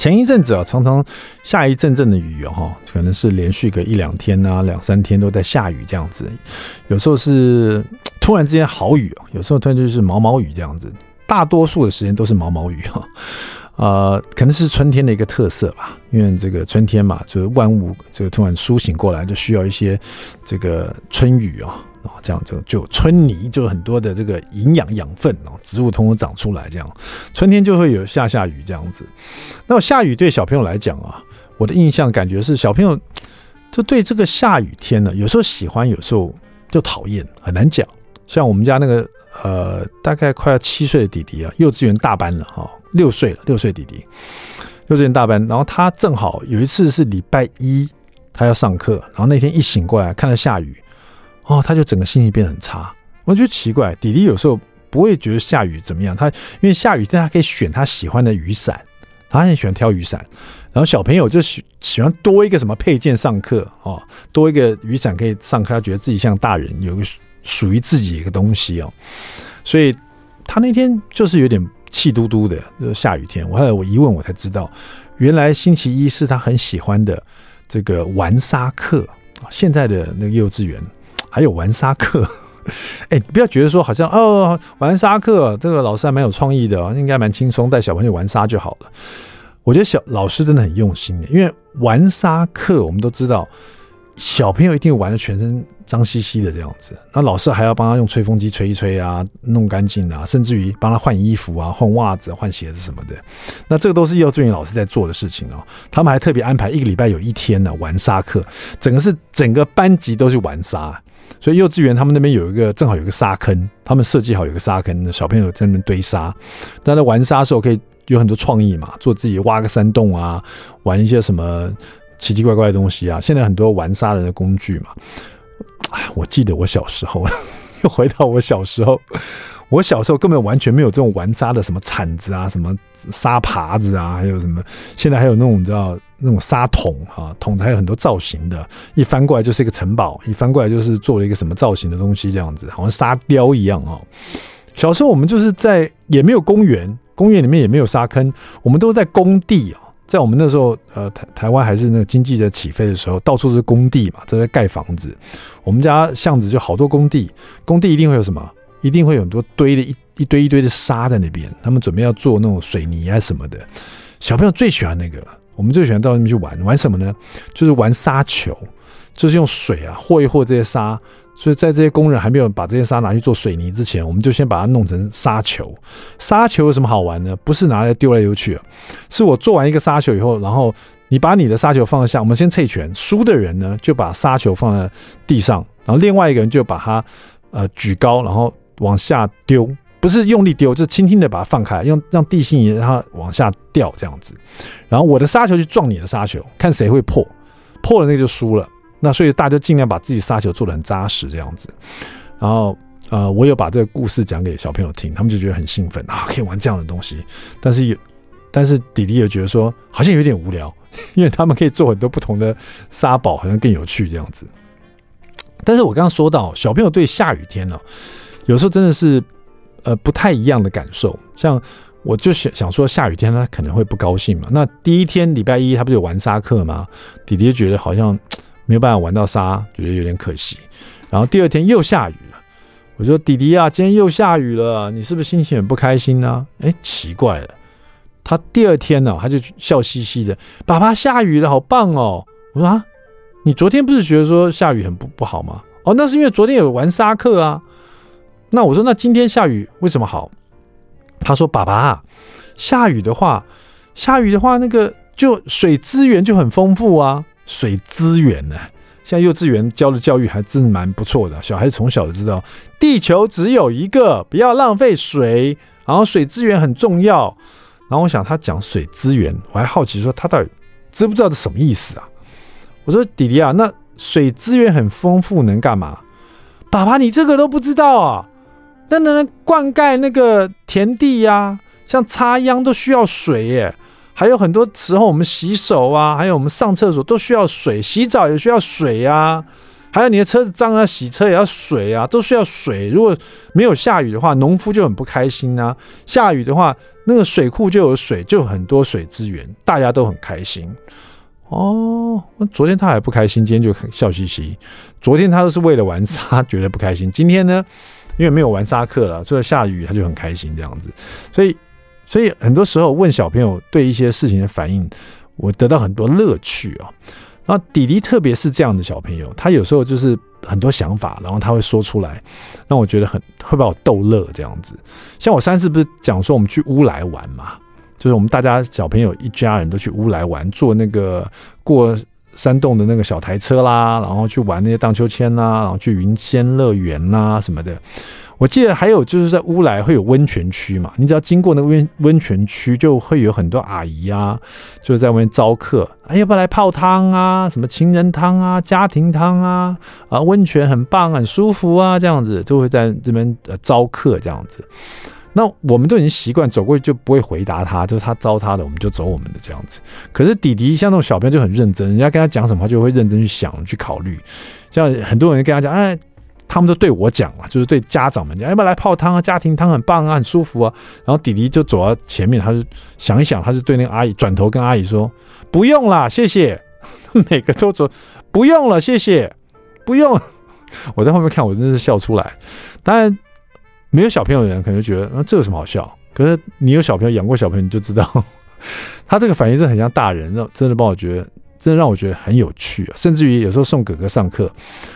前一阵子啊，常常下一阵阵的雨哦，可能是连续个一两天啊，两三天都在下雨这样子。有时候是突然之间好雨，有时候突然就是毛毛雨这样子。大多数的时间都是毛毛雨哈，呃，可能是春天的一个特色吧。因为这个春天嘛，就是万物这个突然苏醒过来，就需要一些这个春雨啊。这样就就春泥就很多的这个营养养分哦，植物通通长出来，这样春天就会有下下雨这样子。那下雨对小朋友来讲啊，我的印象感觉是小朋友就对这个下雨天呢，有时候喜欢，有时候就讨厌，很难讲。像我们家那个呃，大概快要七岁的弟弟啊，幼稚园大班了哈，六岁了，六岁弟弟，幼稚园大班，然后他正好有一次是礼拜一，他要上课，然后那天一醒过来看到下雨。哦，他就整个心情变得很差。我觉得奇怪，弟弟有时候不会觉得下雨怎么样。他因为下雨，但他可以选他喜欢的雨伞，他很喜欢挑雨伞。然后小朋友就喜喜欢多一个什么配件上课哦，多一个雨伞可以上课，他觉得自己像大人，有个属于自己一个东西哦。所以他那天就是有点气嘟嘟的，就是下雨天。我后来我一问，我才知道，原来星期一是他很喜欢的这个玩沙课。现在的那个幼稚园。还有玩沙课，哎，不要觉得说好像哦，玩沙课这个老师还蛮有创意的，应该蛮轻松，带小朋友玩沙就好了。我觉得小老师真的很用心的，因为玩沙课我们都知道，小朋友一定玩的全身脏兮兮的这样子，那老师还要帮他用吹风机吹一吹啊，弄干净啊，甚至于帮他换衣服啊、换袜子、换鞋子什么的。那这个都是幼稚园老师在做的事情哦。他们还特别安排一个礼拜有一天呢玩沙课，整个是整个班级都去玩沙。所以幼稚园他们那边有一个正好有一个沙坑，他们设计好有个沙坑，小朋友在那边堆沙。但在玩沙的时候可以有很多创意嘛，做自己挖个山洞啊，玩一些什么奇奇怪怪的东西啊。现在很多玩沙人的工具嘛，哎，我记得我小时候，又回到我小时候。我小时候根本完全没有这种玩沙的什么铲子啊，什么沙耙子啊，还有什么，现在还有那种你知道那种沙桶啊，桶子还有很多造型的，一翻过来就是一个城堡，一翻过来就是做了一个什么造型的东西，这样子好像沙雕一样啊。小时候我们就是在也没有公园，公园里面也没有沙坑，我们都在工地啊，在我们那时候呃台台湾还是那个经济在起飞的时候，到处都是工地嘛，都在盖房子。我们家巷子就好多工地，工地一定会有什么？一定会有很多堆的一一堆一堆的沙在那边，他们准备要做那种水泥啊什么的。小朋友最喜欢那个了，我们最喜欢到那边去玩，玩什么呢？就是玩沙球，就是用水啊和一和这些沙。所以在这些工人还没有把这些沙拿去做水泥之前，我们就先把它弄成沙球。沙球有什么好玩呢？不是拿来丢来丢去，是我做完一个沙球以后，然后你把你的沙球放下，我们先猜拳，输的人呢就把沙球放在地上，然后另外一个人就把它呃举高，然后。往下丢，不是用力丢，就是轻轻的把它放开，用让地心引力让它往下掉这样子。然后我的沙球去撞你的沙球，看谁会破，破了那就输了。那所以大家尽量把自己沙球做得很扎实这样子。然后呃，我有把这个故事讲给小朋友听，他们就觉得很兴奋啊，可以玩这样的东西。但是有，但是弟弟也觉得说好像有点无聊，因为他们可以做很多不同的沙堡，好像更有趣这样子。但是我刚刚说到小朋友对下雨天呢、有时候真的是，呃，不太一样的感受。像我就想想说，下雨天他可能会不高兴嘛。那第一天礼拜一他不是有玩沙课吗？弟弟觉得好像没有办法玩到沙，觉得有点可惜。然后第二天又下雨了，我说弟弟啊，今天又下雨了，你是不是心情很不开心呢？哎，奇怪了，他第二天呢，他就笑嘻嘻的，爸爸下雨了，好棒哦。我说啊，你昨天不是觉得说下雨很不不好吗？哦，那是因为昨天有玩沙课啊。那我说，那今天下雨为什么好？他说：“爸爸，下雨的话，下雨的话，那个就水资源就很丰富啊。水资源呢，现在幼稚园教的教育还真蛮不错的，小孩子从小就知道地球只有一个，不要浪费水，然后水资源很重要。然后我想他讲水资源，我还好奇说他到底知不知道这什么意思啊？我说弟弟啊，那水资源很丰富，能干嘛？爸爸，你这个都不知道啊？那能灌溉那个田地呀、像插秧都需要水耶。还有很多时候我们洗手啊，还有我们上厕所都需要水，洗澡也需要水呀、还有你的车子脏啊，洗车也要水啊，都需要水。如果没有下雨的话，农夫就很不开心啊。下雨的话，那个水库就有水，就有很多水资源，大家都很开心。哦，昨天他还不开心，今天就很笑嘻嘻。昨天他都是为了玩沙觉得不开心，今天呢，因为没有玩沙克了，所以下雨他就很开心这样子。所以，所以很多时候问小朋友对一些事情的反应，我得到很多乐趣啊。然后弟弟特别是这样的小朋友，他有时候就是很多想法，然后他会说出来，让我觉得很会把我逗乐这样子。像我上次不是讲说我们去乌来玩嘛，就是我们大家小朋友一家人都去乌来玩，坐那个过山洞的那个小台车啦，然后去玩那些荡秋千啦，然后去云仙乐园啦什么的。我记得还有就是在乌来会有温泉区嘛，你只要经过那个温温泉区，就会有很多阿姨啊，就是在外面招客，哎，要不要来泡汤啊？什么情人汤啊、家庭汤啊？啊，温泉很棒，很舒服啊，这样子就会在这边呃招客这样子。那我们都已经习惯走过去就不会回答他，就是他招他的，我们就走我们的这样子。可是弟弟像那种小朋友就很认真，人家跟他讲什么，他就会认真去想去考虑。像很多人跟他讲，哎。他们都对我讲了，就是对家长们讲，要不要来泡汤啊？家庭汤很棒啊，很舒服啊。然后弟弟就走到前面，他就想一想，他就对那个阿姨转头跟阿姨说：“不用了，谢谢。”每个都走：“不用了，谢谢，不用。”我在后面看，我真的是笑出来。当然，没有小朋友的人可能觉得，那、啊、这有什么好笑？可是你有小朋友，养过小朋友，你就知道，他这个反应是很像大人，真的帮我觉得。真的让我觉得很有趣！甚至于有时候送哥哥上课，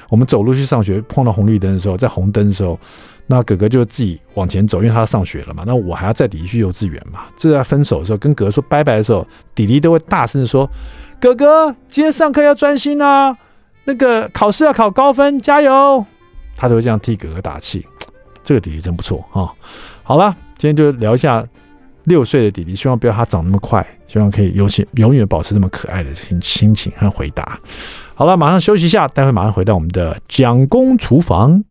我们走路去上学，碰到红绿灯的时候，在红灯的时候，那哥哥就自己往前走，因为他要上学了嘛。那我还要再弟弟去幼稚园嘛。就在分手的时候，跟哥哥说拜拜的时候，弟弟都会大声的说：“哥哥，今天上课要专心啊，那个考试要考高分，加油！”他都会这样替哥哥打气。这个弟弟真不错啊！好了，今天就聊一下。六岁的弟弟，希望不要他长那么快，希望可以永远永远保持那么可爱的心心情和回答。好了，马上休息一下，待会马上回到我们的蒋公厨房。